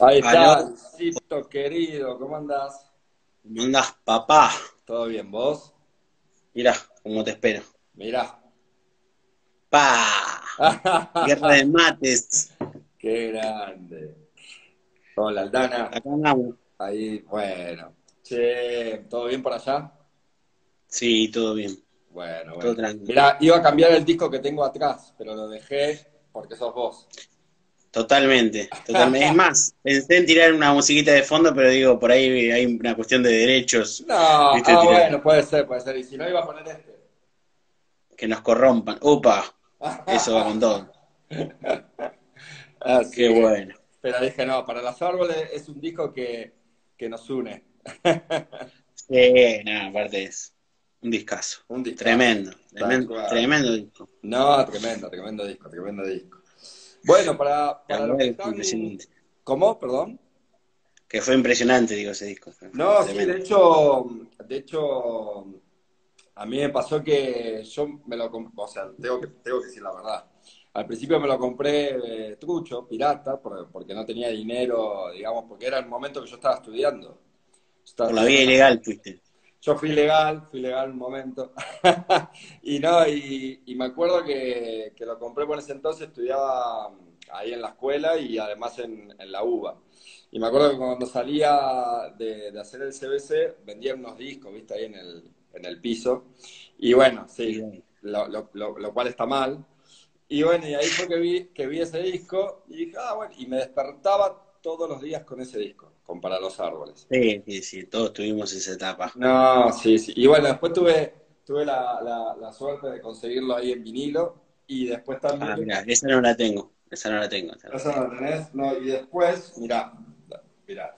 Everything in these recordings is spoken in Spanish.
Ahí está, querido, ¿cómo andás? ¿Cómo andás, papá? ¿Todo bien, vos? Mirá, cómo te espero. Mirá. ¡Pa! Guerra de mates. Qué grande. Hola, Aldana. Acá andamos. Ahí, bueno. Che, ¿todo bien por allá? Sí, todo bien. Bueno, Todo bueno. tranquilo. Mirá, iba a cambiar el disco que tengo atrás, pero lo dejé porque sos vos. Totalmente, totalmente. Es más, pensé en tirar una musiquita de fondo, pero digo, por ahí hay una cuestión de derechos No, Viste, ah, bueno, puede ser, puede ser. Y si no, iba a poner este. que nos corrompan. ¡Upa! Eso va con todo. Así Qué bueno. Pero dije, no, para los árboles es un disco que, que nos une. Sí, nada, aparte es un discazo. Un disco. Tremendo, tremendo, cual. tremendo disco. No, tremendo, tremendo disco, tremendo disco. Bueno, para, para los que están... ¿Cómo? Perdón. Que fue impresionante, digo, ese disco. No, sí, de hecho, de hecho, a mí me pasó que yo me lo compré, o sea, tengo que, tengo que decir la verdad. Al principio me lo compré eh, trucho, pirata, por- porque no tenía dinero, digamos, porque era el momento que yo estaba estudiando. Estaba Por la vía ilegal fuiste. Yo fui legal, fui legal un momento. y no, y, y me acuerdo que, que lo compré por ese entonces, estudiaba ahí en la escuela y además en, en la UBA. Y me acuerdo que cuando salía de, de hacer el CBC, vendían unos discos, viste, ahí en el, en el piso. Y bueno, sí, lo, lo- lo- lo cual está mal. Y bueno, y ahí fue que vi, que vi ese disco y dije, ah, bueno, y me despertaba todos los días con ese disco, con Para los Árboles. Sí, sí, sí, todos tuvimos esa etapa. No, sí, sí. Y bueno, después tuve, tuve la, la, la suerte de conseguirlo ahí en vinilo y después también... Ah, mira, esa no la tengo. Esa no la tengo. esa no la ¿Esa no la tenés? No, y después, mirá, mirá.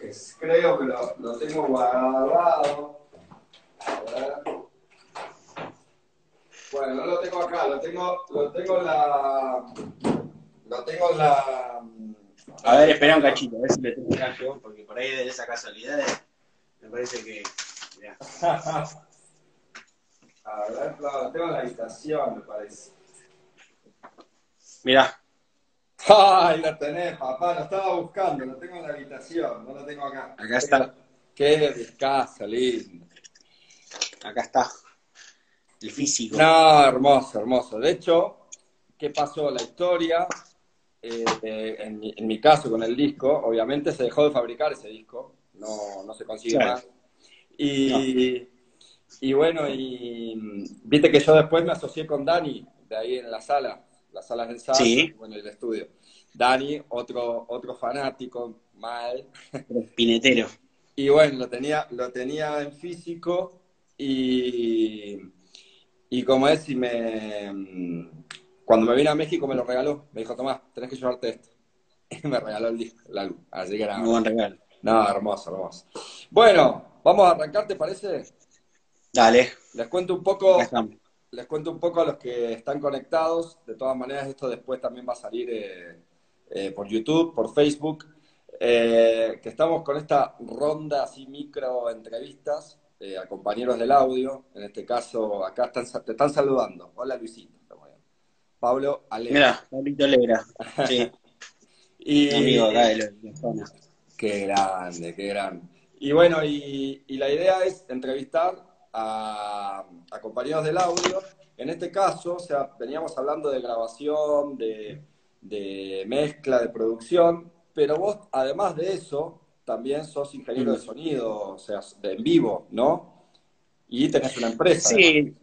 Es- creo que lo, lo tengo guardado. A ver. Bueno, no lo tengo acá, lo tengo, lo tengo en la... Lo tengo en la... A ver, espera un cachito, a ver si le tengo acá yo, porque por ahí de esa casualidad me parece que. mirá. A ver, claro, lo tengo en la habitación, me parece. Mirá, ¡Ay, lo tenés, papá! Lo estaba buscando, lo tengo en la habitación, no lo tengo acá. Acá está. Qué discazo, lindo. acá está. El físico. No, hermoso, hermoso. De hecho, ¿qué pasó? La historia, eh, eh, en, mi, en mi caso con el disco, obviamente se dejó de fabricar ese disco, no, no se consigue Claro. más. Y, y bueno, y viste que yo después me asocié con Dani, de ahí en la sala, las salas de ensayo, Sí. bueno, el estudio. Dani, otro, otro fanático, mal, Pinetero. y bueno, lo tenía, lo tenía en físico y, y como es, y me, cuando me vine a México me lo regaló. Me dijo, Tomás, tenés que llevarte esto. Y me regaló el disco, el álbum. Así que era, Muy buen regalo. no, hermoso, hermoso. Bueno, vamos a arrancar, ¿te parece? Dale, Les cuento un poco, les cuento un poco a los que están conectados. De todas maneras, esto después también va a salir eh, eh, por YouTube, por Facebook. eh, que estamos con esta ronda así micro entrevistas eh, a compañeros del audio. En este caso, acá están, te están saludando. Hola Luisito. Pablo Ale. Mirá, Pablito Legra. Sí, y, amigo acá de la, de la zona. Qué grande, qué grande. Y bueno, y, y la idea es entrevistar a, a compañeros del audio. En este caso, o sea, veníamos hablando de grabación, de, de mezcla, de producción, pero vos, además de eso, también sos ingeniero de sonido, o sea, de en vivo, ¿no? Y tenés una empresa. Sí,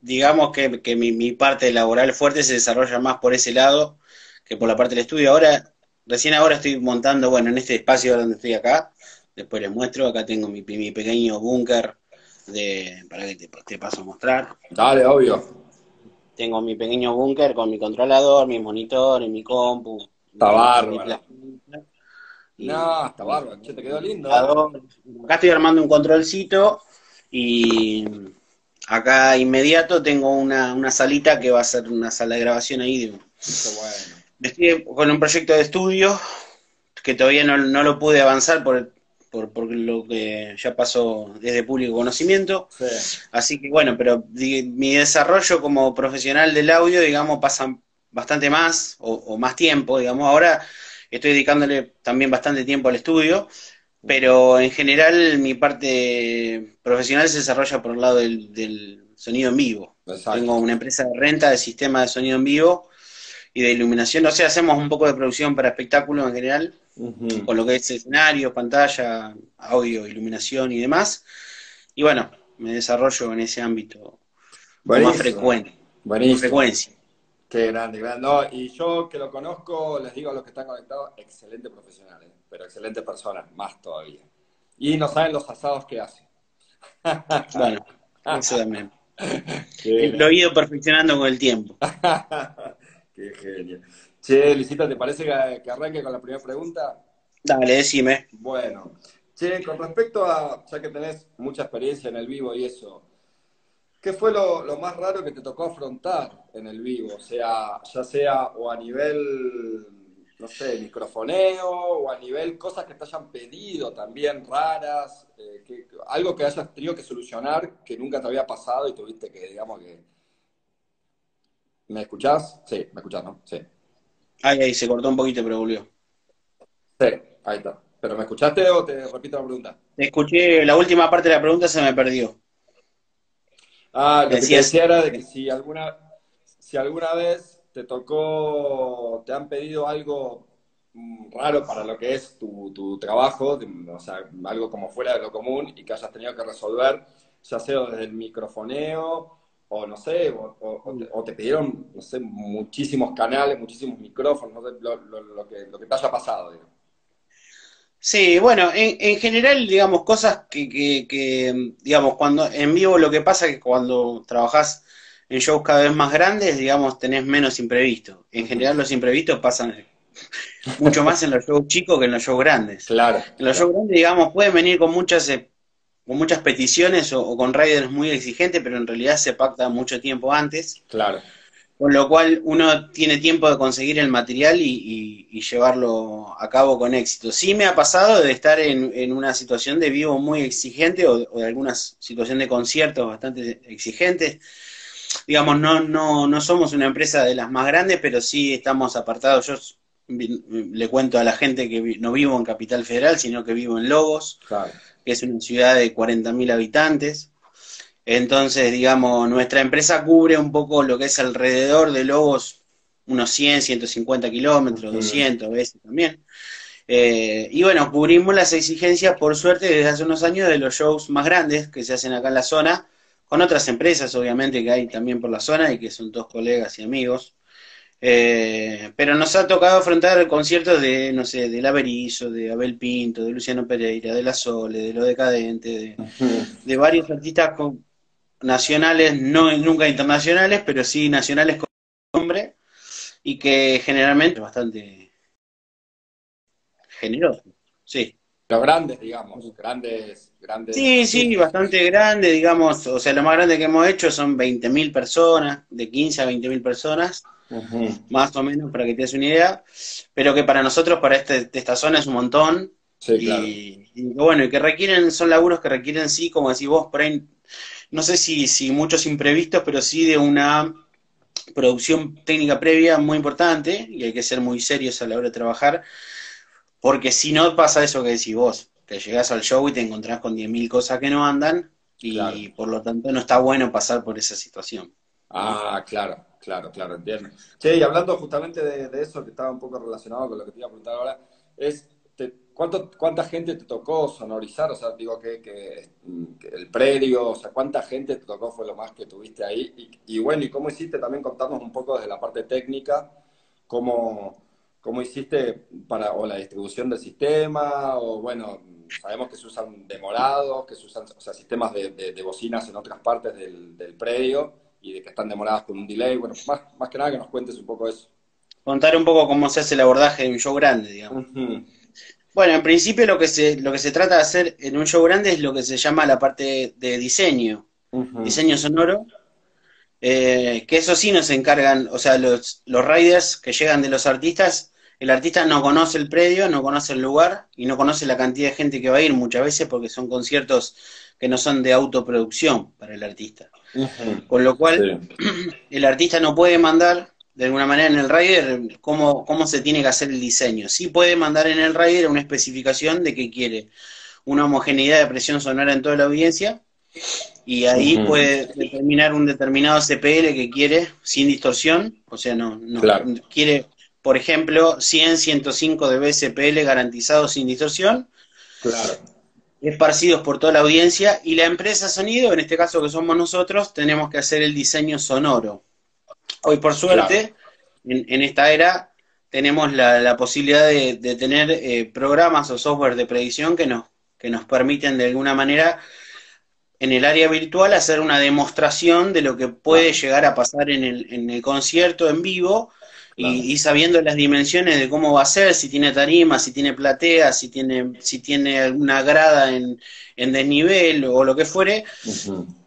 digamos que, que mi, mi parte laboral fuerte se desarrolla más por ese lado que por la parte del estudio. Ahora, recién ahora estoy montando, bueno, en este espacio donde estoy acá, después les muestro, acá tengo mi, mi pequeño búnker de, para que te, te paso a mostrar. Dale, obvio. Tengo mi pequeño búnker con mi controlador, mi monitor y mi compu. Está mi- bárbaro. mi plasmita. Y- No, está bárbaro. Che, te quedó lindo. Acá estoy armando un controlcito y acá inmediato tengo una, una salita que va a ser una sala de grabación ahí. de-. Estoy con un proyecto de estudio que todavía no, no lo pude avanzar por, por, por lo que ya pasó desde público conocimiento. Sí. Así que bueno, pero di- mi desarrollo como profesional del audio, digamos, pasa bastante más o, más tiempo, digamos. Ahora estoy dedicándole también bastante tiempo al estudio, pero en general mi parte profesional se desarrolla por el lado del, sonido en vivo. Tengo una empresa de renta de sistema de sonido en vivo y de iluminación. O sea, hacemos un poco de producción para espectáculos en general, con lo que es escenario, pantalla, audio, iluminación y demás. Y bueno, me desarrollo en ese ámbito con más frecuente. Buenísimo. frecuencia. Qué grande, grande. No, y yo que lo conozco, les digo a los que están conectados, excelente profesional, ¿eh? pero excelente persona, más todavía. Y no saben los asados que hace. bueno, eso también. Lo he ido perfeccionando con el tiempo. Qué genio. Che, Lisita, ¿te parece que, arranque con la primera pregunta? Dale, decime. Bueno, che, con respecto a, ya que tenés mucha experiencia en el vivo y eso, ¿qué fue lo, más raro que te tocó afrontar en el vivo? O sea, ya sea o a nivel, no sé, microfoneo, o a nivel cosas que te hayan pedido también raras, eh, algo que hayas tenido que solucionar que nunca te había pasado y tuviste que, digamos que ¿Me escuchás? Sí, me escuchás, ¿no? Sí. Ahí, ahí, se cortó un poquito, pero volvió. Sí, ahí está. ¿Pero me escuchaste o te repito la pregunta? escuché, la última parte de la pregunta se me perdió. Ah, lo que te decía era de que si alguna, si alguna vez te tocó, te han pedido algo mm, raro para lo que es tu, tu trabajo, o sea, algo como fuera de lo común y que hayas tenido que resolver, ya sea desde el microfoneo o no sé, o, te, pidieron, no sé, muchísimos canales, muchísimos micrófonos, lo, que, lo que te haya pasado, Sí, bueno, en, general, digamos, cosas que, digamos, cuando en vivo lo que pasa es que cuando trabajás en shows cada vez más grandes, digamos, tenés menos imprevistos. En general los imprevistos pasan mucho más en los shows chicos que en los shows grandes. Claro. En los shows grandes, digamos, pueden venir con muchas eh, con muchas peticiones o, con riders muy exigentes, pero en realidad se pacta mucho tiempo antes. Claro. Con lo cual uno tiene tiempo de conseguir el material y, llevarlo a cabo con éxito. Sí me ha pasado de estar en, una situación de vivo muy exigente o, de alguna situación de conciertos bastante exigentes. Digamos, no, no, no somos una empresa de las más grandes, pero sí estamos apartados. Yo le cuento a la gente que no vivo en Capital Federal, sino que vivo en Lobos. Claro que es una ciudad de 40.000 habitantes. Entonces, digamos, nuestra empresa cubre un poco lo que es alrededor de Lobos, unos 100, 150 kilómetros, 200 veces también. Eh, y bueno, cubrimos las exigencias, por suerte, desde hace unos años de los shows más grandes que se hacen acá en la zona, con otras empresas, obviamente, que hay también por la zona y que son todos colegas y amigos. Eh, pero nos ha tocado afrontar conciertos de, no sé, de Laverizo, de Abel Pinto, de Luciano Pereira, de La Sole, de Lo Decadente, de, varios artistas nacionales, no nunca internacionales, pero sí nacionales con nombre, y que generalmente es bastante generoso, sí. Los grandes, digamos, grandes, grandes. Sí, sí, bastante grande, digamos, o sea, lo más grande que hemos hecho son 20.000 personas, de 15 a 20.000 personas, más o menos, para que te des una idea, pero que para nosotros, para este, esta zona es un montón. y, bueno, y que requieren, son laburos que requieren, sí, como decís vos, por ahí, no sé si, si muchos imprevistos, pero sí de una producción técnica previa muy importante, y hay que ser muy serios a la hora de trabajar, porque si no pasa eso que decís vos, que llegás al show y te encontrás con 10.000 cosas que no andan, y por lo tanto no está bueno pasar por esa situación. Ah, claro, claro, claro, entiendo. Che, y hablando justamente de, eso, que estaba un poco relacionado con lo que te iba a preguntar ahora, es, ¿cuánto, ¿cuánta gente te tocó sonorizar? O sea, digo que, el predio, o sea, ¿cuánta gente te tocó fue lo más que tuviste ahí? Y, bueno, ¿y cómo hiciste también contarnos un poco desde la parte técnica, cómo, cómo hiciste para, o la distribución del sistema, o bueno, sabemos que se usan demorados, que se usan, o sea, sistemas de, bocinas en otras partes del, del predio, y de que están demoradas con un delay. Bueno, más, más que nada que nos cuentes un poco eso. Contar un poco cómo se hace el abordaje de un show grande, digamos. Bueno, en principio lo que se lo que se trata de hacer en un show grande es lo que se llama la parte de diseño, diseño sonoro, eh, que eso sí nos encargan, o sea, los, los riders que llegan de los artistas, el artista no conoce el predio, no conoce el lugar y no conoce la cantidad de gente que va a ir muchas veces porque son conciertos que no son de autoproducción para el artista. Con lo cual, el artista no puede mandar de alguna manera en el rider cómo, cómo se tiene que hacer el diseño. Sí puede mandar en el rider una especificación de que quiere una homogeneidad de presión sonora en toda la audiencia y ahí puede determinar un determinado CPL que quiere sin distorsión, o sea, no, no quiere, por ejemplo, 100, 105 de BCPL garantizados sin distorsión. Claro. Esparcidos por toda la audiencia y la empresa sonido, en este caso que somos nosotros, tenemos que hacer el diseño sonoro. Hoy, por suerte, en, esta era tenemos la, posibilidad de, tener eh, programas o software de predicción que nos, que nos permiten de alguna manera en el área virtual hacer una demostración de lo que puede llegar a pasar en el, en el concierto en vivo y, sabiendo las dimensiones de cómo va a ser, si tiene tarima, si tiene platea, si tiene, si tiene alguna grada en, en desnivel o lo que fuere,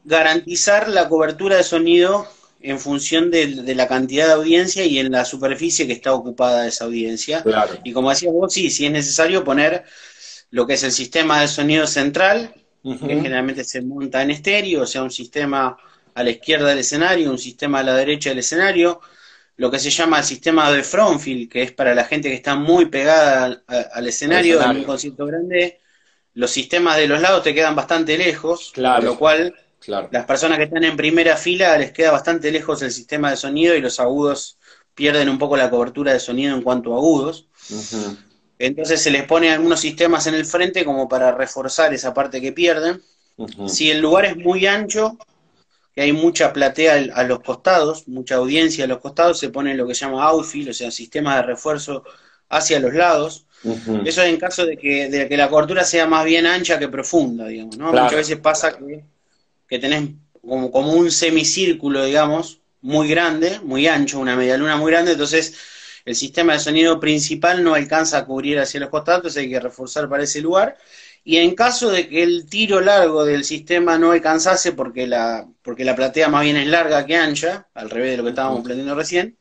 garantizar la cobertura de sonido en función de, la cantidad de audiencia y en la superficie que está ocupada esa audiencia. Y como decías vos, sí, si es necesario poner lo que es el sistema de sonido central, que generalmente se monta en estéreo, o sea, un sistema a la izquierda del escenario, un sistema a la derecha del escenario, lo que se llama el sistema de frontfield, que es para la gente que está muy pegada al, escenario, en un concierto grande, los sistemas de los lados te quedan bastante lejos, claro. lo cual las personas que están en primera fila les queda bastante lejos el sistema de sonido y los agudos pierden un poco la cobertura de sonido en cuanto a agudos. Entonces se les pone algunos sistemas en el frente como para reforzar esa parte que pierden. Si el lugar es muy ancho, que hay mucha platea a los costados, mucha audiencia a los costados, se pone lo que se llama outfield, o sea, sistemas de refuerzo hacia los lados. Eso es en caso de que, de que la cobertura sea más bien ancha que profunda, digamos, ¿no? Muchas veces pasa que, que tenés como, como un semicírculo, digamos, muy grande, muy ancho, una media luna muy grande, entonces el sistema de sonido principal no alcanza a cubrir hacia los costados, entonces hay que reforzar para ese lugar. Y en caso de que el tiro largo del sistema no alcanzase, porque la, porque la platea más bien es larga que ancha, al revés de lo que estábamos planteando recién,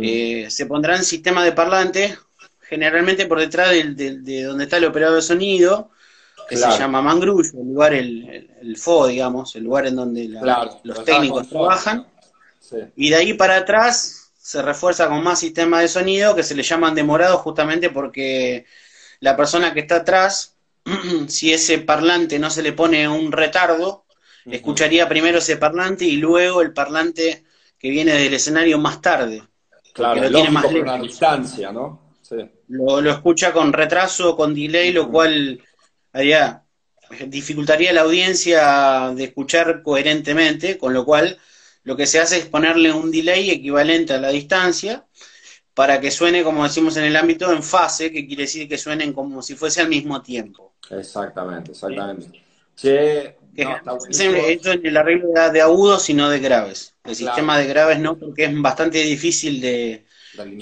eh, se pondrán sistemas de parlante, generalmente por detrás de, donde está el operador de sonido, que se llama mangrullo, el lugar, el, el, FO, digamos, el lugar en donde los técnicos trabajan. Y de ahí para atrás se refuerza con más sistemas de sonido que se le llaman demorados justamente porque la persona que está atrás, si ese parlante no se le pone un retardo, escucharía primero ese parlante y luego el parlante que viene del escenario más tarde. Claro, lo tiene más una distancia, ¿no? Lo, lo, escucha con retraso, con delay, lo cual haría, dificultaría la audiencia de escuchar coherentemente, con lo cual lo que se hace es ponerle un delay equivalente a la distancia para que suene, como decimos en el ámbito, en fase, que quiere decir que suenen como si fuese al mismo tiempo. Exactamente, exactamente. Che, esto en el arreglo de agudos y no de graves. El sistema de graves no, porque es bastante difícil de,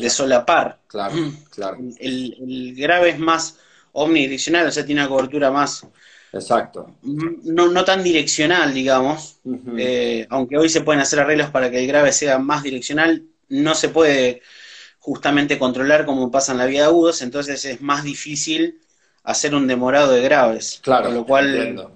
solapar. Claro, claro. El, el, grave es más omnidireccional, o sea, tiene una cobertura más Exacto. No, no tan direccional, digamos. Eh, aunque hoy se pueden hacer arreglos para que el grave sea más direccional, no se puede justamente controlar como pasa en la vía de agudos, entonces es más difícil hacer un demorado de graves. Claro. Con lo cual,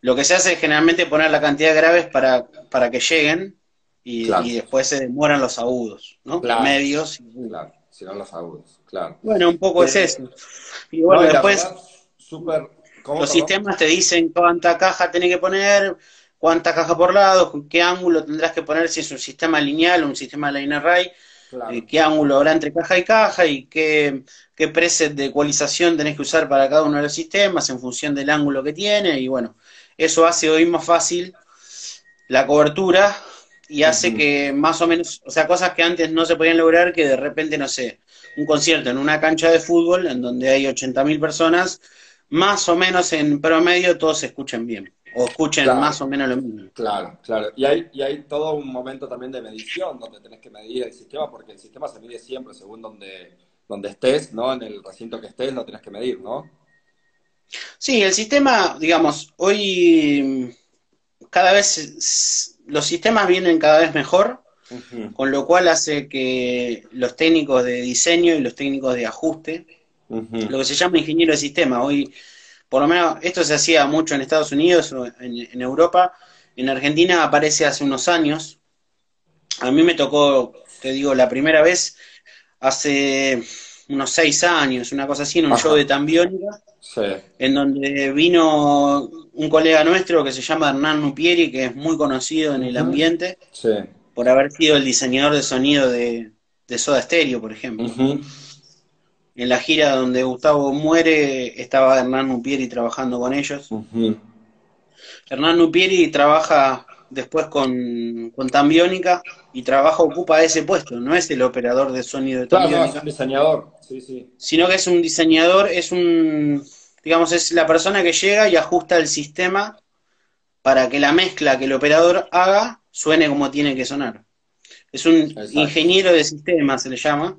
lo que se hace es generalmente poner la cantidad de graves para, para que lleguen y, después se demoran los agudos, ¿no? Medios. Claro, no los agudos, claro. Bueno, un poco es eso. Y bueno, después. Súper los sistemas te dicen cuánta caja tenés que poner, cuánta caja por lado, qué ángulo tendrás que poner si es un sistema lineal o un sistema line array, eh, qué ángulo habrá entre caja y caja y qué, qué preset de ecualización tenés que usar para cada uno de los sistemas en función del ángulo que tiene y bueno, eso hace hoy más fácil la cobertura y hace que más o menos, o sea, cosas que antes no se podían lograr, que de repente, no sé, un concierto en una cancha de fútbol en donde hay 80.000 personas, más o menos en promedio todos se escuchen bien, o escuchen más o menos lo mismo. Claro, claro. Y hay, y hay todo un momento también de medición donde tenés que medir el sistema, porque el sistema se mide siempre según donde, donde estés, ¿no? En el recinto que estés lo tenés que medir, ¿no? Sí, el sistema, digamos, hoy cada vez los sistemas vienen cada vez mejor, con lo cual hace que los técnicos de diseño y los técnicos de ajuste lo que se llama ingeniero de sistema. Hoy, por lo menos, esto se hacía mucho en Estados Unidos o en, Europa. En Argentina aparece hace unos años. A mí me tocó te digo, la primera vez hace unos seis años, una cosa así, en un show de Tambiónica, en donde vino un colega nuestro que se llama Hernán Nupieri, que es muy conocido en el ambiente, por haber sido el diseñador de sonido de, Soda Stereo, por ejemplo. En la gira donde Gustavo muere, estaba Hernán Nupieri trabajando con ellos. Hernán Nupieri trabaja después con, con Tambiónica y trabaja, ocupa ese puesto, no es el operador de sonido de Tambiónica. Claro, es un diseñador, sí, sí. Sino que es un diseñador, es un, digamos, es la persona que llega y ajusta el sistema para que la mezcla que el operador haga suene como tiene que sonar. Es un ingeniero de sistemas, se le llama.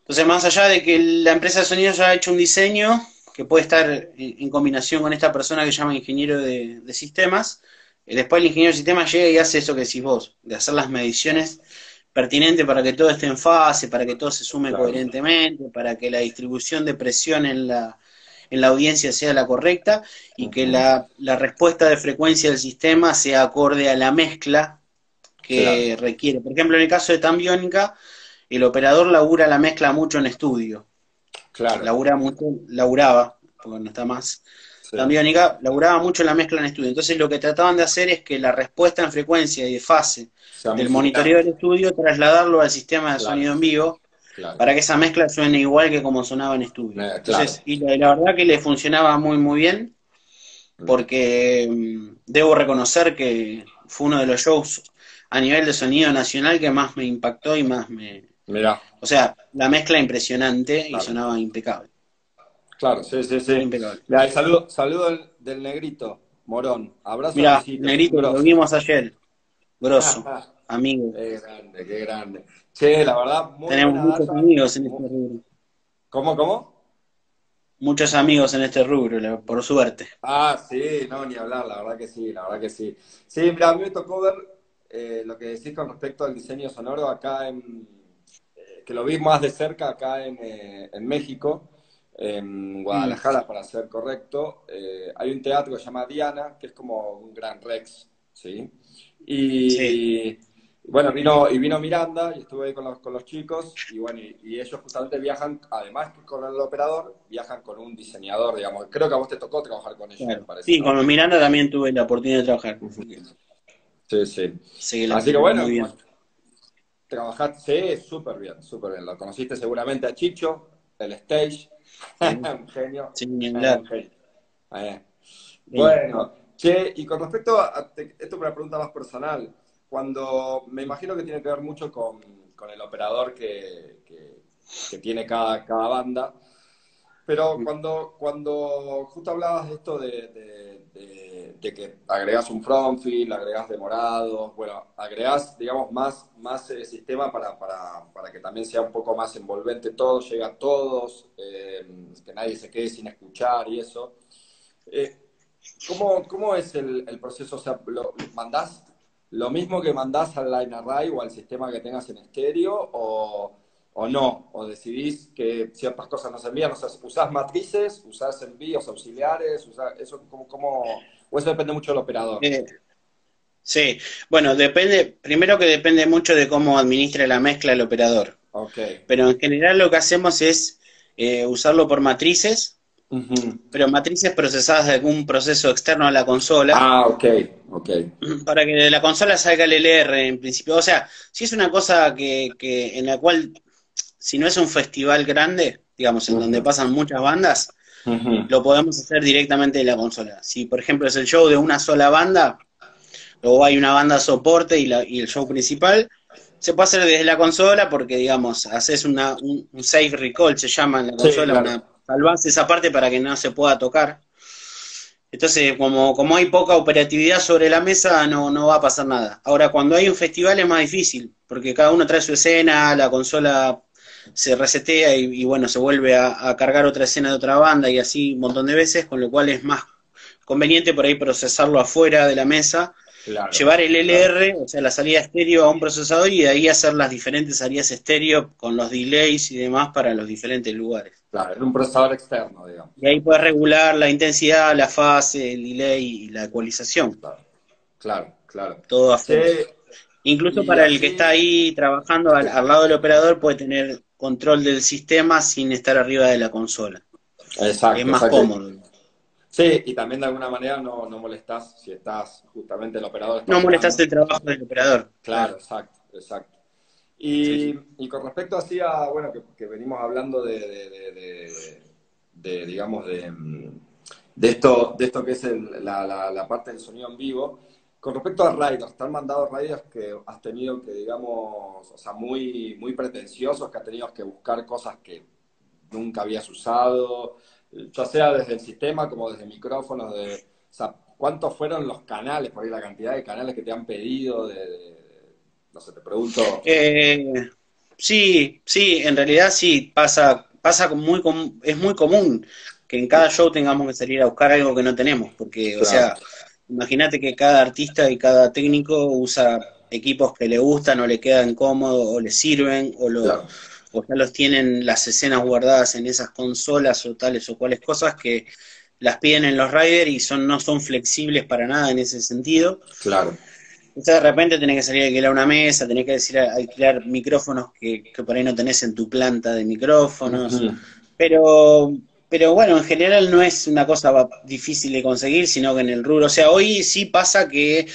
Entonces, más allá de que la empresa de sonido ya ha hecho un diseño que puede estar en combinación con esta persona que se llama ingeniero de, de sistemas, después el ingeniero de sistema llega y hace eso que decís vos, de hacer las mediciones pertinentes para que todo esté en fase, para que todo se sume coherentemente, para que la distribución de presión en la, en la audiencia sea la correcta y que la, respuesta de frecuencia del sistema sea acorde a la mezcla que requiere. Por ejemplo, en el caso de Tambiónica, el operador labura la mezcla mucho en estudio. Claro. Labura mucho, laburaba, porque no está más, la biónica laburaba mucho la mezcla en estudio. Entonces lo que trataban de hacer es que la respuesta en frecuencia y de fase del monitoreo del estudio, trasladarlo al sistema de sonido en vivo, para que esa mezcla suene igual que como sonaba en estudio. Eh, Entonces, y la, verdad que le funcionaba muy muy bien, mm. porque mm, debo reconocer que fue uno de los shows a nivel de sonido nacional que más me impactó y más me... O sea, la mezcla impresionante y sonaba impecable. Claro, sí, sí, sí. saludo, saludo del, negrito, Morón. Abrazo. Mira, negrito, lo vimos ayer. Grosso, amigo. Qué grande, qué grande. Che, la verdad, muy Tenemos muchos amigos en este rubro. ¿Cómo, cómo? Muchos amigos en este rubro, por suerte. Ah, sí, no, ni hablar, la verdad que sí, la verdad que sí. Sí, mira, a mí me tocó ver eh, lo que decís con respecto al diseño sonoro acá en, eh, que lo vi más de cerca acá en, eh, en México en Guadalajara, mm. para ser correcto, eh, hay un teatro que se llama Diana, que es como un gran Rex, ¿sí? Y, bueno, vino, y vino Miranda, y estuve ahí con los, con los chicos, y bueno, y, ellos justamente viajan, además que con el operador, viajan con un diseñador, digamos. Creo que a vos te tocó trabajar con ellos, me parece. Sí, con Miranda también tuve la oportunidad de trabajar. Sí, sí. Así que bueno, trabajaste, sí, súper bien, súper bien. Lo conociste seguramente a Chicho, el stage, un genio. Eh. Bueno, che, y con respecto a, esto es una pregunta más personal, cuando me imagino que tiene que ver mucho con, el operador que, tiene cada, cada banda, pero cuando, cuando justo hablabas de esto de, que agregas un frontfield, agregas demorados, bueno, agregas, digamos, más, más eh, sistema para, que también sea un poco más envolvente todo, llega a todos, eh, que nadie se quede sin escuchar y eso. Eh, ¿cómo, es el, proceso? O sea, lo, ¿mandás lo mismo que mandás al line array o al sistema que tengas en estéreo o o no, o decidís que ciertas cosas no se envían, o sea, usás matrices, usás envíos auxiliares, eso como, o eso depende mucho del operador. Eh, sí, bueno, depende, primero que depende mucho de cómo administra la mezcla el operador. Okay. Pero en general lo que hacemos es eh, usarlo por matrices, pero matrices procesadas de algún proceso externo a la consola. Ah, ok, ok. Para que de la consola salga el LR en principio. O sea, si es una cosa que, que en la cual si no es un festival grande, digamos, en donde pasan muchas bandas, lo podemos hacer directamente de la consola. Si, por ejemplo, es el show de una sola banda, luego hay una banda soporte y, la, y el show principal, se puede hacer desde la consola porque, digamos, haces una, un, safe recall, se llama en la consola, una, salvas esa parte para que no se pueda tocar. Entonces, como, como hay poca operatividad sobre la mesa, no, no va a pasar nada. Ahora, cuando hay un festival es más difícil, porque cada uno trae su escena, la consola se resetea y, bueno, se vuelve a, cargar otra escena de otra banda y así un montón de veces, con lo cual es más conveniente por ahí procesarlo afuera de la mesa, llevar el LR, o sea, la salida estéreo a un procesador y de ahí hacer las diferentes salidas estéreo con los delays y demás para los diferentes lugares. Claro, en un procesador externo, digamos. Y ahí puedes regular la intensidad, la fase, el delay y la ecualización. Claro, claro. Todo a Incluso para el que está ahí trabajando al, lado del operador puede tener control del sistema sin estar arriba de la consola. Exacto. Es más cómodo. Sí, y también de alguna manera no, no molestas si estás justamente el operador. No molestas el trabajo del operador. Claro, exacto, exacto. Y, y, con respecto así a, bueno, que, venimos hablando de, de, digamos, de, de, esto, de esto que es la, la, parte del sonido en vivo, con respecto a riders, ¿te han mandado riders que has tenido que, digamos, o sea, muy, muy pretenciosos, que has tenido que buscar cosas que nunca habías usado, ya sea desde el sistema como desde micrófonos, de, o sea, ¿cuántos fueron los canales, por ahí la cantidad de canales que te han pedido? De, no sé, te pregunto. Eh, sí, sí, en realidad sí, pasa, pasa muy, es muy común que en cada show tengamos que salir a buscar algo que no tenemos, porque, o sea Imagínate que cada artista y cada técnico usa equipos que le gustan o le quedan cómodos o le sirven o, lo, ya los tienen las escenas guardadas en esas consolas o tales o cuales cosas que las piden en los riders y son, no son flexibles para nada en ese sentido. Claro. Entonces de repente tenés que salir a alquilar una mesa, tenés que decir a alquilar micrófonos que, por ahí no tenés en tu planta de micrófonos. Pero pero bueno, en general no es una cosa difícil de conseguir, sino que en el rubro, o sea, hoy sí pasa que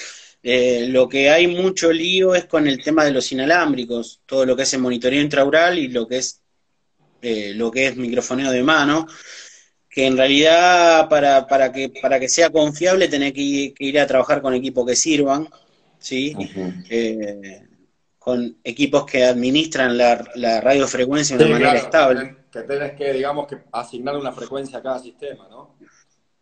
eh, lo que hay mucho lío es con el tema de los inalámbricos, todo lo que es el monitoreo intraural y lo que es eh, lo que es microfoneo de mano, que en realidad para, para que para que sea confiable tenés que ir, a trabajar con equipos que sirvan, ¿sí? Eh, con equipos que administran la, la radiofrecuencia de una manera estable que tenés que, digamos, que asignar una frecuencia a cada sistema, ¿no?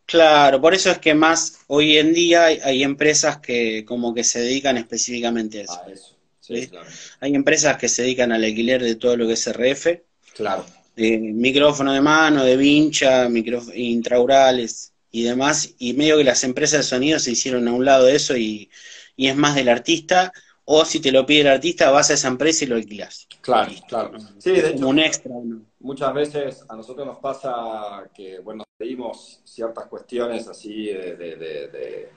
Claro, por eso es que más hoy en día hay, empresas que como que se dedican específicamente a eso. A eso. Sí, Claro. Hay empresas que se dedican al alquiler de todo lo que es RF. Claro. micrófono de mano, de vincha, intraurales y demás. Y medio que las empresas de sonido se hicieron a un lado de eso y, y es más del artista o si te lo pide el artista, vas a esa empresa y lo alquilas. Claro, claro. Sí, de hecho, un extra. Muchas veces a nosotros nos pasa que, bueno, pedimos ciertas cuestiones así de,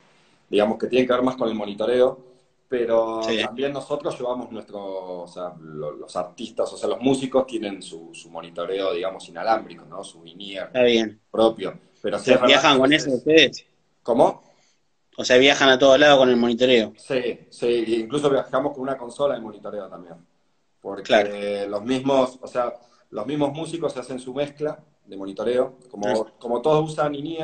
digamos, que tienen que ver más con el monitoreo, pero también nosotros llevamos nuestro, o sea, los, artistas, o sea, los músicos tienen su, monitoreo, digamos, inalámbrico, ¿no? Su vinier propio. Pero ¿Viajan con eso ustedes? ¿Cómo? O sea, viajan a todos lados con el monitoreo. Sí, sí, incluso viajamos con una consola de monitoreo también. Porque los mismos, o sea, los mismos músicos hacen su mezcla de monitoreo, como, como todos usan in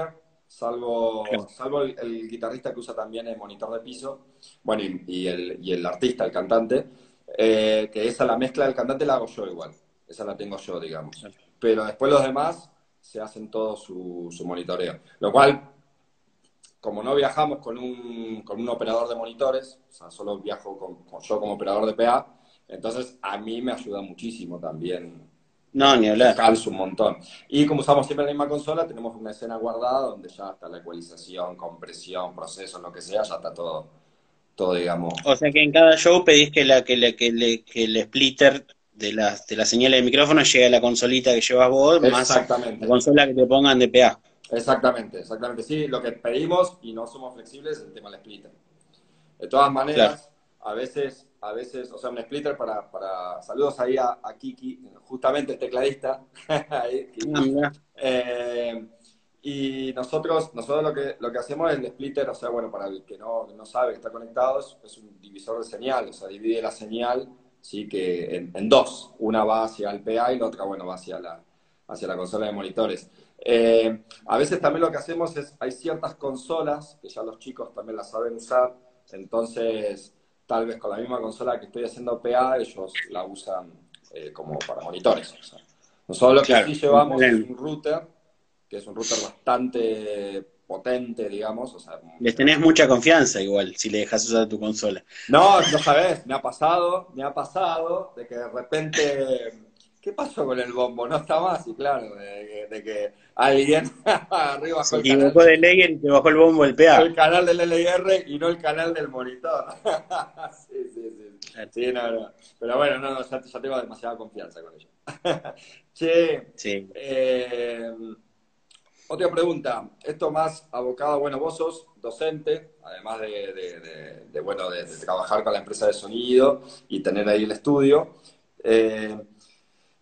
salvo, salvo el, guitarrista que usa también el monitor de piso, bueno, y, el, y el, artista, el cantante, eh, que esa la mezcla del cantante la hago yo igual, esa la tengo yo, digamos. Pero después los demás se hacen todo su, su monitoreo, lo cual como no viajamos con un, con un operador de monitores, o sea, solo viajo con, yo como operador de PA, entonces a mí me ayuda muchísimo también. No, ni hablar. Calzo un montón. Y como usamos siempre la misma consola, tenemos una escena guardada donde ya está la ecualización, compresión, proceso, lo que sea, ya está todo, todo digamos. O sea que en cada show pedís que, la, que, que, le, que el splitter de las de la señal de micrófono llegue a la consolita que llevas vos, más la consola que te pongan de PA. Exactamente, exactamente. Sí, lo que pedimos y no somos flexibles es el tema del splitter. De todas maneras, a veces, a veces, o sea, un splitter para, para saludos ahí a, Kiki, justamente el tecladista. Ah, eh, y nosotros, nosotros lo que, lo que hacemos es el splitter, o sea, bueno, para el que no, no sabe que está conectado, es, un divisor de señal, o sea, divide la señal, sí, que en, en dos. Una va hacia el PA y la otra, bueno, va hacia la, hacia la consola de monitores. Eh, a veces también lo que hacemos es, hay ciertas consolas que ya los chicos también las saben usar, entonces tal vez con la misma consola que estoy haciendo PA, ellos la usan eh, como para monitores. Nosotros lo que sí llevamos es un router, que es un router bastante potente, digamos. O sea, Les tenés mucha confianza igual, si le dejas usar tu consola. No, no sabes, me ha pasado, me ha pasado de que de repente ¿qué pasó con el bombo? No está más, y claro, de, que alguien arriba Se equivocó de y te bajó el bombo el PA. El canal del LR y no el canal del monitor. sí, sí, sí. Sí, no, no. Pero bueno, no, ya, ya tengo demasiada confianza con ello. che, sí. eh, otra pregunta, esto más abocado, bueno, vos sos docente, además de, bueno, de, trabajar con la empresa de sonido y tener ahí el estudio. Eh,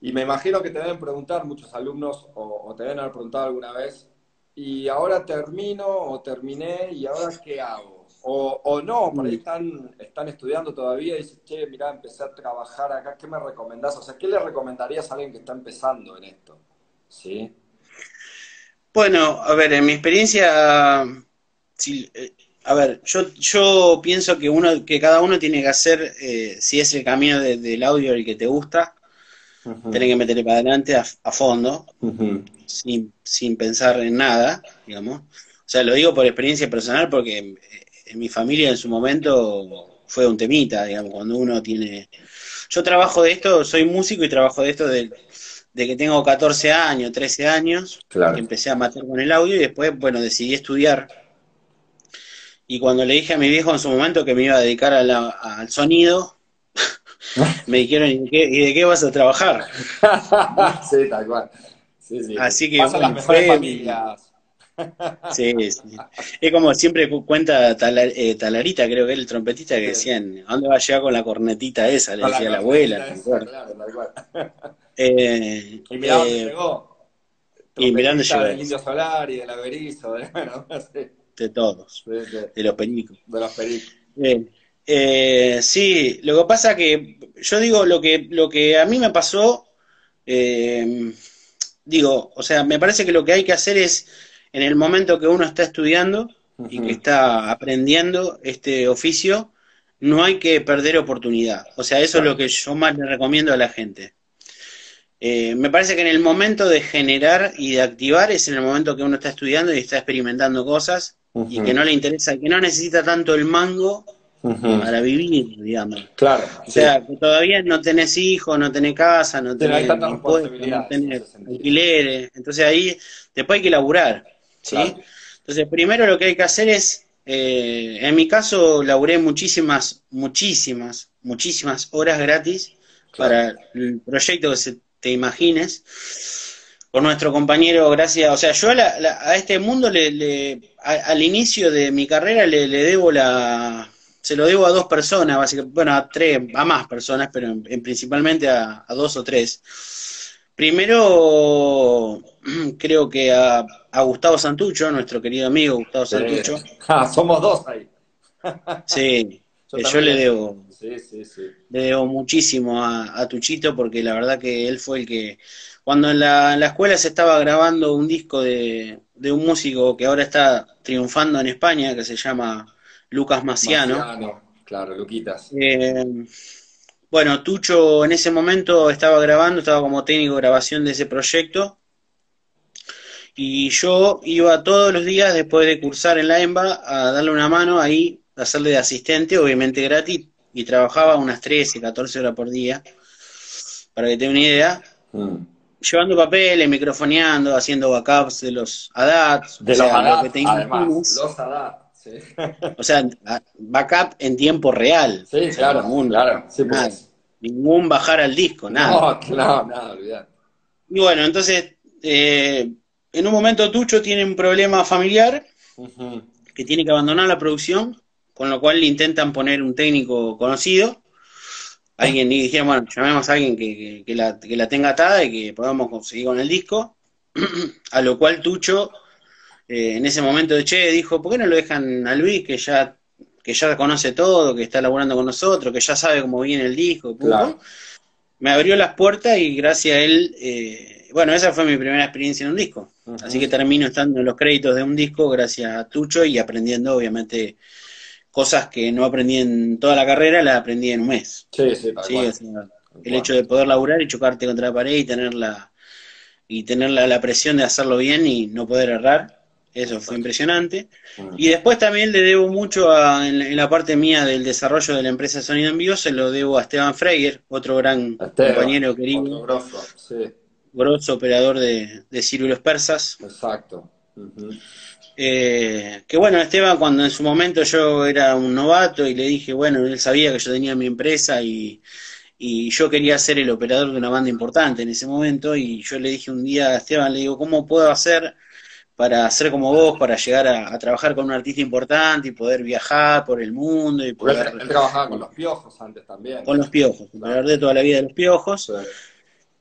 y me imagino que te deben preguntar muchos alumnos, o, te deben haber preguntado alguna vez, y ahora termino o terminé, ¿y ahora qué hago? O, no, por ahí están, están estudiando todavía y dicen, che, mira, empecé a trabajar acá, ¿qué me recomendás? O sea, ¿qué le recomendarías a alguien que está empezando en esto? ¿Sí? Bueno, a ver, en mi experiencia, si, eh, a ver, yo, yo pienso que uno, que cada uno tiene que hacer, eh, si es el camino del audio el que te gusta, tiene que meterle para adelante a, fondo, sin, sin pensar en nada, digamos. O sea, lo digo por experiencia personal porque en, en mi familia en su momento fue un temita, digamos, cuando uno tiene... Yo trabajo de esto, soy músico y trabajo de esto de, que tengo 14 años, 13 años, que empecé a matar con el audio y después, bueno, decidí estudiar. Y cuando le dije a mi viejo en su momento que me iba a dedicar al sonido, me dijeron, ¿y de, qué, vas a trabajar? sí, tal cual. Así que bueno, fue, familias. Sí, sí. Es como siempre cuenta eh, Talarita, creo que es el trompetista, que decían, ¿a dónde va a llegar con la cornetita esa? Le decía la, abuela. Eh, y mirá dónde eh, llegó. Y mirando llegó. Del Indio Solar y del Averizo, de, bueno, de todos, de los pericos. De los pericos. Eh, sí, lo que pasa que yo digo lo que, lo que a mí me pasó, digo, o sea, me parece que lo que hay que hacer es en el momento que uno está estudiando y que está aprendiendo este oficio, no hay que perder oportunidad. O sea, eso es lo que yo más le recomiendo a la gente. Eh, me parece que en el momento de generar y de activar es en el momento que uno está estudiando y está experimentando cosas y que no le interesa, que no necesita tanto el mango para vivir, digamos. Claro. O sea, que todavía no tenés hijos, no tenés casa, no tenés, no alquileres. Entonces ahí después hay que laburar. ¿sí? Entonces, primero lo que hay que hacer es, eh, en mi caso, laburé muchísimas, muchísimas, muchísimas horas gratis para el proyecto que se te imagines. Por nuestro compañero, gracias, o sea, yo a, este mundo, le, al inicio de mi carrera, le, debo la, se lo debo a dos personas, básicamente, bueno, a tres, a más personas, pero en, principalmente a, dos o tres. Primero, creo que a, Gustavo Santucho, nuestro querido amigo Gustavo Santucho. Ah, somos dos ahí. sí, yo, le debo. Le debo muchísimo a, Tuchito porque la verdad que él fue el que. Cuando en la, escuela se estaba grabando un disco de, un músico que ahora está triunfando en España, que se llama Lucas Maciano. Maciano claro, Luquitas. Eh, bueno, Tucho en ese momento estaba grabando, estaba como técnico de grabación de ese proyecto. Y yo iba todos los días después de cursar en la EMBA a darle una mano ahí, a hacerle de asistente, obviamente gratis, y trabajaba unas 13, 14 horas por día, para que tenga una idea. Mm. Llevando papeles, microfoneando, haciendo backups de los ADATs. De los ADAT, además, los ADAT. O sea, backup en tiempo real. Sí, claro, claro. Pues. Ningún bajar al disco, nada. No, claro, nada, olvidar. Y bueno, entonces, eh, en un momento Tucho tiene un problema familiar que tiene que abandonar la producción, con lo cual le intentan poner un técnico conocido. Alguien y dijeron, bueno, llamemos a alguien que, la, que la tenga atada y que podamos conseguir con el disco. a lo cual Tucho eh, en ese momento de Che dijo, ¿por qué no lo dejan a Luis que ya, que ya conoce todo, que está laburando con nosotros, que ya sabe cómo viene el disco? Me abrió las puertas y gracias a él, eh, bueno, esa fue mi primera experiencia en un disco. Así que termino estando en los créditos de un disco gracias a Tucho y aprendiendo, obviamente, cosas que no aprendí en toda la carrera, las aprendí en un mes. Sí, sí, el hecho de poder laburar y chocarte contra la pared y tener la, y tener la presión de hacerlo bien y no poder errar, eso fue impresionante. Y después también le debo mucho en, la parte mía del desarrollo de la empresa Sonido en Vivo, se lo debo a Esteban Freiger, otro gran compañero querido. Grosso, sí. grosso operador de, de círculos persas. Exacto. Eh, que bueno, Esteban, cuando en su momento yo era un novato y le dije, bueno, él sabía que yo tenía mi empresa y, y yo quería ser el operador de una banda importante en ese momento y yo le dije un día a Esteban, le digo, ¿cómo puedo hacer para ser como vos, para llegar a, trabajar con un artista importante y poder viajar por el mundo y poder... Él, trabajaba con los piojos antes también. Con los piojos, claro. de toda la vida de los piojos.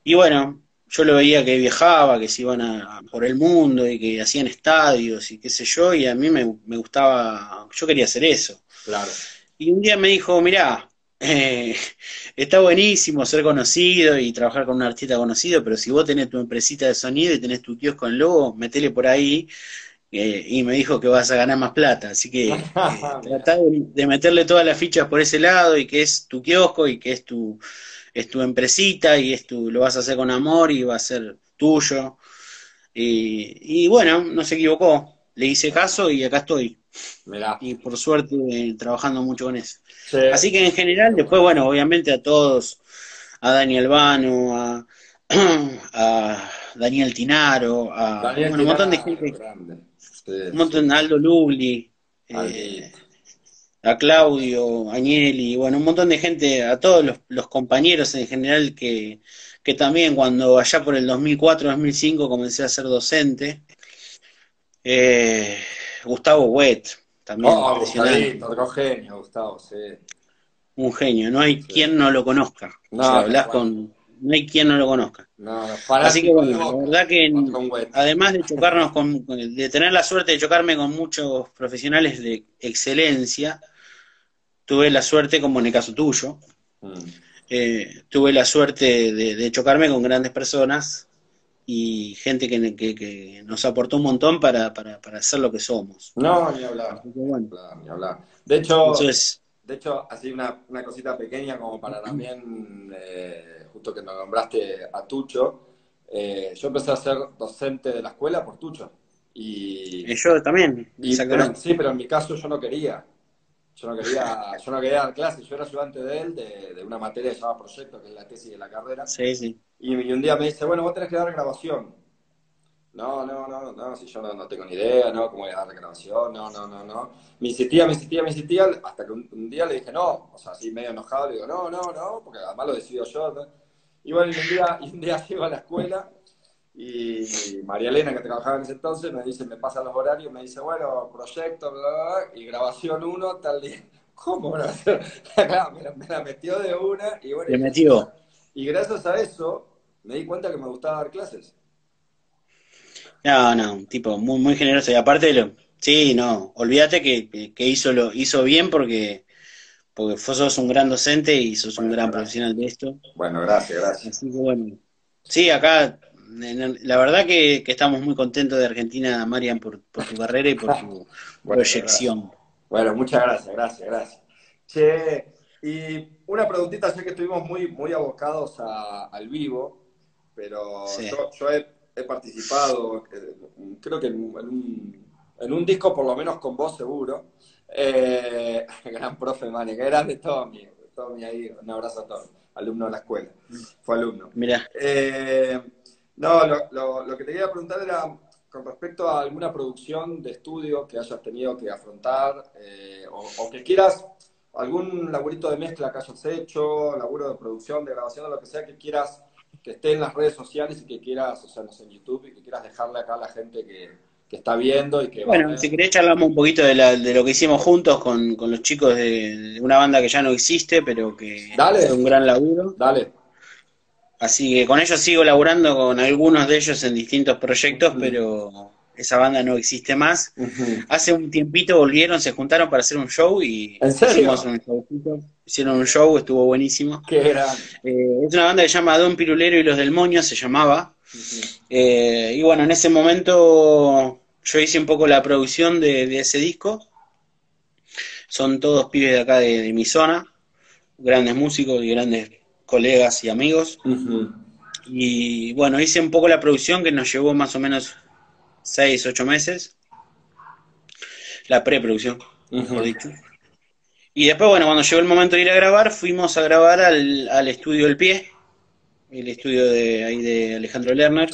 Y bueno, yo lo veía que viajaba, que se iban a, por el mundo y que hacían estadios y qué sé yo, y a mí me, me gustaba, yo quería hacer eso. Claro. Y un día me dijo, mirá, eh, está buenísimo ser conocido y trabajar con un artista conocido, pero si vos tenés tu empresita de sonido y tenés tu kiosco en Lobo, metele por ahí. Eh, y me dijo que vas a ganar más plata, así que eh, tratá de, meterle todas las fichas por ese lado y que es tu kiosco y que es tu, es tu empresita y es tu, lo vas a hacer con amor y va a ser tuyo. Y, y bueno, no se equivocó, le hice caso y acá estoy. Y por suerte trabajando mucho con eso. Así que en general, después, bueno, obviamente a todos, a Daniel Vano, a, a Daniel Tinaro, a un montón de gente. un montón, Aldo Lubli, eh, a Claudio, Agnelli, bueno, un montón de gente, a todos los, los compañeros en general que, que también cuando allá por el 2004-2005 comencé a ser docente, eh, Gustavo Wet, también oh, impresionante. otro genio, Gustavo, sí. Un genio, no hay quien no lo conozca. No, hablas con. No hay quien no lo conozca. No, Así que bueno, la verdad que además de chocarnos con, de tener la suerte de chocarme con muchos profesionales de excelencia, tuve la suerte, como en el caso tuyo, mm. eh, tuve la suerte de, chocarme con grandes personas y gente que, que, nos aportó un montón para, para, para, ser lo que somos. No, ni hablar. ni hablar. De hecho, de hecho así una, una, cosita pequeña como para también, eh, justo que nos nombraste a Tucho, eh, yo empecé a ser docente de la escuela por Tucho. Y, yo también, sí, pero en mi caso yo no quería. Yo no quería, yo no quería dar clases, yo era ayudante de él de, de una materia que se llama proyecto, que es la tesis de la carrera. Sí, sí. Y, un día me dice, bueno, vos tenés que dar grabación. No, no, no, no, si yo no, tengo ni idea, ¿no? ¿Cómo voy a dar grabación? No, no, no, no. Me insistía, me insistía, me insistía, hasta que un, día le dije, no, o sea, así medio enojado, le digo, no, no, no, porque además lo decido yo. Y bueno, y un día, y un día llego a la escuela y María Elena, que trabajaba en ese entonces, me dice, me pasa los horarios, me dice, bueno, proyecto, bla, bla, y grabación uno, tal día. ¿Cómo grabación? me, la, metió de una y bueno. metió. Y gracias a eso me di cuenta que me gustaba dar clases. No, no, un tipo muy, muy generoso. Y aparte, lo, sí, no, olvídate que, que, hizo lo hizo bien porque porque sos un gran docente y sos un gran profesional de esto. Bueno, gracias, gracias. Así que bueno, sí, acá la verdad que, estamos muy contentos de Argentina, Marian, por, por tu carrera y por tu proyección. Bueno, muchas gracias, gracias, gracias. Che, y una preguntita, sé que estuvimos muy, muy abocados al vivo, pero yo, he, participado, eh, creo que en un, en un, disco por lo menos con vos seguro. Eh, gran profe, Mani, que grande todo mi ahí, un abrazo a todos, alumno de la escuela, fue alumno. Mira. Eh, no, lo, lo, que te quería preguntar era con respecto a alguna producción de estudio que hayas tenido que afrontar eh, o, que quieras, algún laburito de mezcla que hayas hecho, laburo de producción, de grabación, lo que sea que quieras que esté en las redes sociales y que quieras, o sea, no sé, en YouTube, y que quieras dejarle acá a la gente que, está viendo y que... Bueno, si querés charlamos un poquito de, la, de lo que hicimos juntos con, con los chicos de, una banda que ya no existe, pero que Dale. es un gran laburo. Dale. Así que con ellos sigo laburando con algunos de ellos en distintos proyectos, pero esa banda no existe más. Hace un tiempito volvieron, se juntaron para hacer un show y hicimos un show. Hicieron un show, estuvo buenísimo. Qué era? Eh, es una banda que se llama Don Pirulero y los del Moño, se llamaba. Eh, y bueno, en ese momento yo hice un poco la producción de, ese disco. Son todos pibes de acá de mi zona, grandes músicos y grandes colegas y amigos. Y bueno, hice un poco la producción que nos llevó más o menos seis, ocho meses. La preproducción, mejor dicho. Y después, bueno, cuando llegó el momento de ir a grabar, fuimos a grabar al, al estudio El Pie, el estudio de ahí de Alejandro Lerner.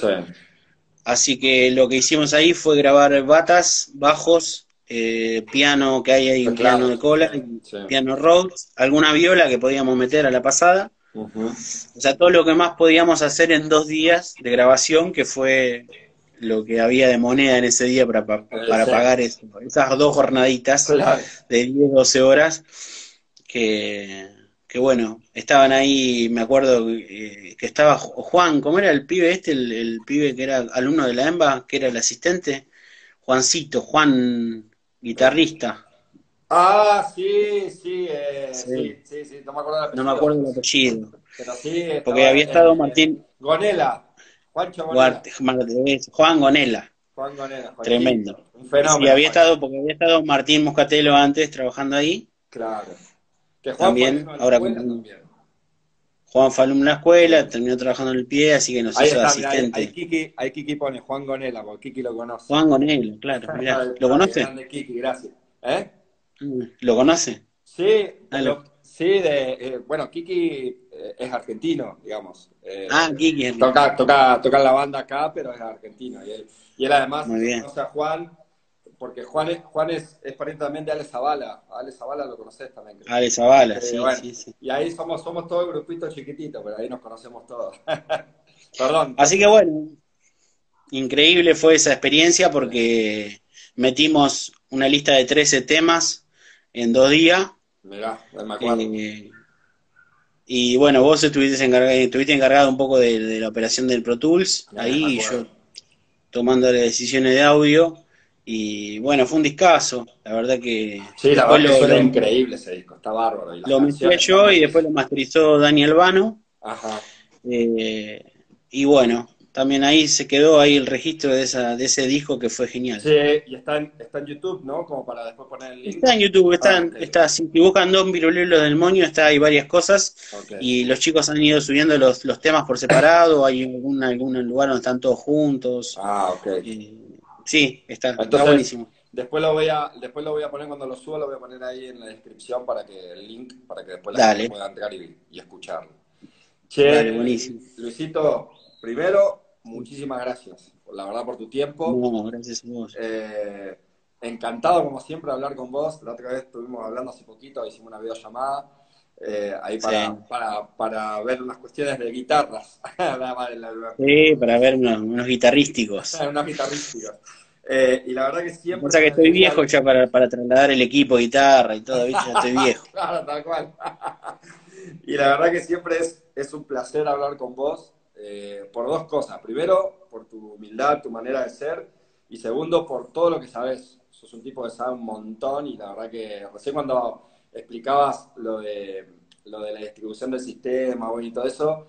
Así que lo que hicimos ahí fue grabar batas, bajos, eh, piano que hay ahí, un piano de cola, piano Rhodes, alguna viola que podíamos meter a la pasada. O sea, todo lo que más podíamos hacer en dos días de grabación, que fue lo que había de moneda en ese día para, para, pagar esas dos jornaditas de 10, 12 horas, que, que, bueno, estaban ahí, me acuerdo eh, que estaba Juan, ¿cómo era el pibe este? El, pibe que era alumno de la EMBA, que era el asistente, Juancito, Juan, guitarrista. Ah, sí, sí, eh, sí, sí, sí, no me acuerdo el apellido. No me acuerdo el apellido. Pero sí, porque había estado Martín. Gonela. Juan Gonela. Juan Gonela. Tremendo. Un fenómeno. Y había estado, porque había estado Martín Moscatelo antes trabajando ahí. Claro. Que Juan también, ahora también. Juan fue alumno en la escuela, terminó trabajando en el pie, así que nos hizo asistente. Ahí, Kiki, ahí Kiki pone Juan Gonela, porque Kiki lo conoce. Juan Gonela, claro. Mirá, ¿Lo conoce? Kiki, gracias. ¿Eh? ¿Lo conoce? Sí, ah, sí, de, eh, bueno, Kiki es argentino, digamos. Eh, ah. Toca, toca, toca la banda acá, pero es argentino. Y él, y él además conoce a Juan, porque Juan es, Juan es, es pariente también de Ale Zavala. Ale Zavala lo conoces también. Creo. Ale Zavala, sí, sí, sí, Y ahí somos, somos todos grupitos chiquititos, pero ahí nos conocemos todos. Perdón. Así que bueno, increíble fue esa experiencia porque metimos una lista de 13 temas en dos días. Mirá, me acuerdo. Eh, y bueno, vos estuviste encargado, estuviste encargado un poco de, la operación del Pro Tools, ahí yo tomando las decisiones de audio. Y bueno, fue un discazo, la verdad que... Sí, la verdad que increíble ese disco, está bárbaro. lo mezclé yo y después lo masterizó Daniel Vano. Ajá. Eh, y bueno, también ahí se quedó ahí el registro de, esa, de ese disco que fue genial. Sí, y está en, está en YouTube, ¿no? Como para después poner el link. Está en YouTube, está, ah, está si buscan Don Virulelo del Moño, está ahí varias cosas. Y los chicos han ido subiendo los, los temas por separado, hay algún, algún lugar donde están todos juntos. Ah, ok. sí, está, buenísimo. Después lo, voy a, después lo voy a poner cuando lo suba, lo voy a poner ahí en la descripción para que el link, para que después la gente pueda entrar y, y escucharlo. Che, Dale, buenísimo. Luisito, Primero, muchísimas gracias, la verdad, por tu tiempo. No, gracias a vos. Eh, encantado, como siempre, de hablar con vos. La otra vez estuvimos hablando hace poquito, hicimos una videollamada. Eh, ahí para, para, para, ver unas cuestiones de guitarras. sí, para ver unos, guitarrísticos. unos guitarrísticos. Eh, y la verdad que siempre... O sea que estoy viejo ya para, para trasladar el equipo guitarra y todo, ¿viste? Ya estoy viejo. claro, tal cual. y la verdad que siempre es, es un placer hablar con vos. Eh, por dos cosas. Primero, por tu humildad, tu manera de ser, y segundo, por todo lo que sabes. Sos un tipo que sabe un montón y la verdad que recién cuando explicabas lo de, lo de la distribución del sistema y todo eso,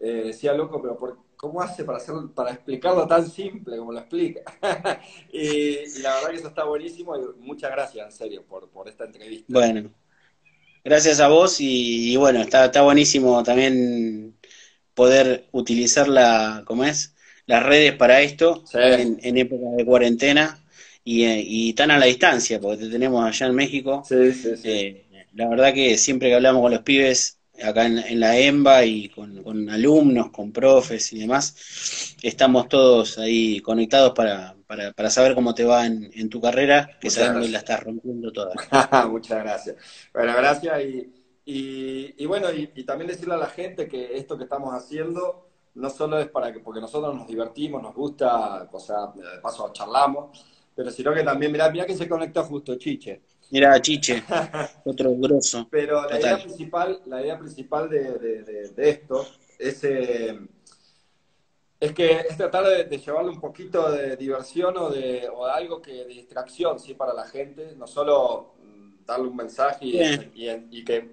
eh, decía, loco, pero por, ¿cómo hace para, hacer, para explicarlo tan simple como lo explica? y, la verdad que eso está buenísimo y muchas gracias, en serio, por, por esta entrevista. Bueno, gracias a vos y, y bueno, está, está buenísimo también poder utilizar la, ¿cómo es? las redes para esto en, época de cuarentena y, y, tan a la distancia, porque te tenemos allá en México. Eh, la verdad que siempre que hablamos con los pibes acá en, la EMBA y con, alumnos, con profes y demás, estamos todos ahí conectados para, para, para saber cómo te va en, tu carrera, que sabemos que la estás rompiendo toda. Muchas gracias. Bueno, gracias y y, bueno, y, también decirle a la gente que esto que estamos haciendo no solo es para que, porque nosotros nos divertimos, nos gusta, o sea, de paso charlamos, pero sino que también, mirá, mirá que se conecta justo Chiche. Mira, Chiche, otro grosso. Pero la idea principal, la idea principal de, esto es, eh, es que es tratar de, llevarle un poquito de diversión o de, o algo que de distracción, sí, para la gente, no solo darle un mensaje y, que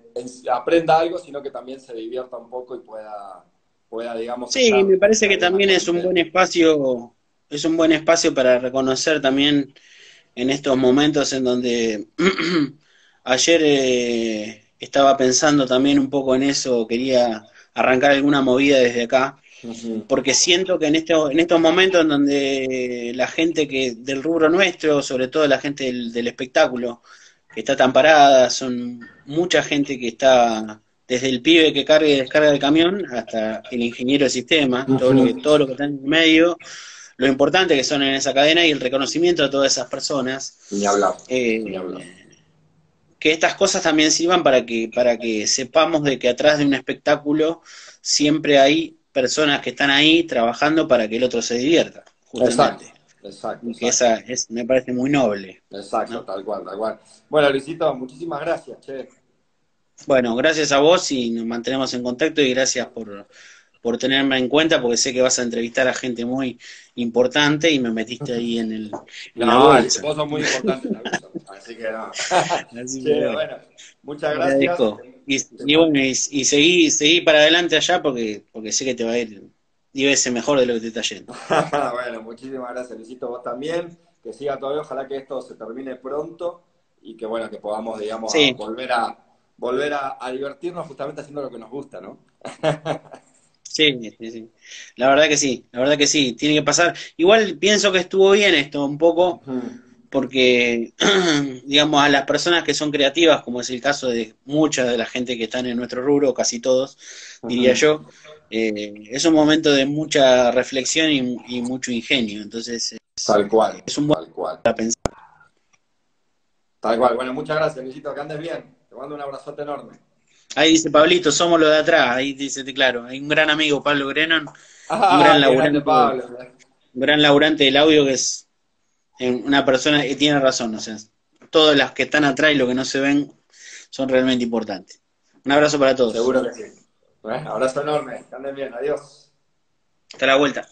aprenda algo, sino que también se divierta un poco y pueda, pueda digamos... Sí, me parece que también es un buen espacio, es un buen espacio para reconocer también en estos momentos en donde ayer eh, estaba pensando también un poco en eso, quería arrancar alguna movida desde acá, porque siento que en, este, en estos momentos en donde la gente que del rubro nuestro, sobre todo la gente del espectáculo, está tan parada, son mucha gente que está desde el pibe que carga y descarga el camión hasta el ingeniero de sistema, todo, lo que, todo lo que está en el medio, lo importante que son en esa cadena y el reconocimiento a todas esas personas. Ni hablar. Eh, que estas cosas también sirvan para que, para que sepamos de que atrás de un espectáculo siempre hay personas que están ahí trabajando para que el otro se divierta justamente. Exacto, Que esa es, me parece muy noble. Exacto, tal cual, tal cual. Bueno, Luisito, muchísimas gracias, che. Bueno, gracias a vos y nos mantenemos en contacto y gracias por, por tenerme en cuenta porque sé que vas a entrevistar a gente muy importante y me metiste ahí en el en no, vos sos muy importante así que no. Así bueno, muchas gracias. Y, bueno, y, seguí, seguí para adelante allá porque, porque sé que te va a ir y veces mejor de lo que te está yendo. bueno, muchísimas gracias, Luisito, vos también. Que siga todavía, ojalá que esto se termine pronto y que bueno, que podamos, digamos, volver a volver a, a divertirnos justamente haciendo lo que nos gusta, ¿no? Sí, sí, sí. La verdad que sí, la verdad que sí, tiene que pasar. Igual pienso que estuvo bien esto un poco, porque, digamos, a las personas que son creativas, como es el caso de mucha de la gente que están en nuestro rubro, casi todos, diría yo, eh, es un momento de mucha reflexión y, mucho ingenio. Entonces, tal cual, es un buen tal cual. para pensar. Tal cual. Bueno, muchas gracias, Luisito, que andes bien. Te mando un abrazote enorme. Ahí dice Pablito, somos los de atrás, ahí dice, claro, hay un gran amigo, Pablo Grenon, ah, un gran laburante, un gran laburante del audio que es una persona que tiene razón, o sea, todas las que están atrás y los que no se ven son realmente importantes. Un abrazo para todos. Seguro que sí. abrazo enorme, anden bien, adiós. Hasta la vuelta.